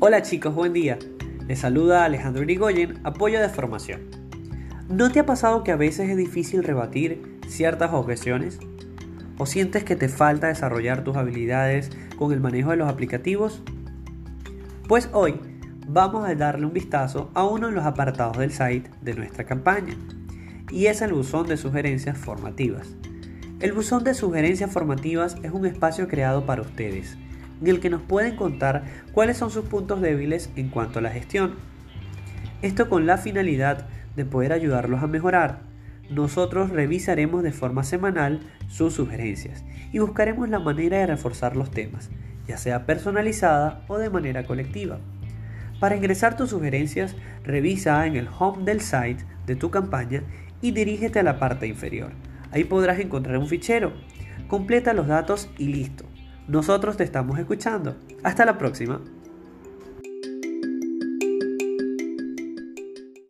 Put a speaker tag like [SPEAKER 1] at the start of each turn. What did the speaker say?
[SPEAKER 1] Hola chicos, buen día. Les saluda Alejandro Irigoyen, apoyo de formación. ¿No te ha pasado que a veces es difícil rebatir ciertas objeciones? ¿O sientes que te falta desarrollar tus habilidades con el manejo de los aplicativos? Pues hoy vamos a darle un vistazo a uno de los apartados del site de nuestra campaña, y es el buzón de sugerencias formativas. El buzón de sugerencias formativas es un espacio creado para ustedes, en el que nos pueden contar cuáles son sus puntos débiles en cuanto a la gestión. Esto con la finalidad de poder ayudarlos a mejorar. Nosotros revisaremos de forma semanal sus sugerencias y buscaremos la manera de reforzar los temas, ya sea personalizada o de manera colectiva. Para ingresar tus sugerencias, revisa en el home del site de tu campaña y dirígete a la parte inferior. Ahí podrás encontrar un fichero. Completa los datos y listo. Nosotros te estamos escuchando. Hasta la próxima.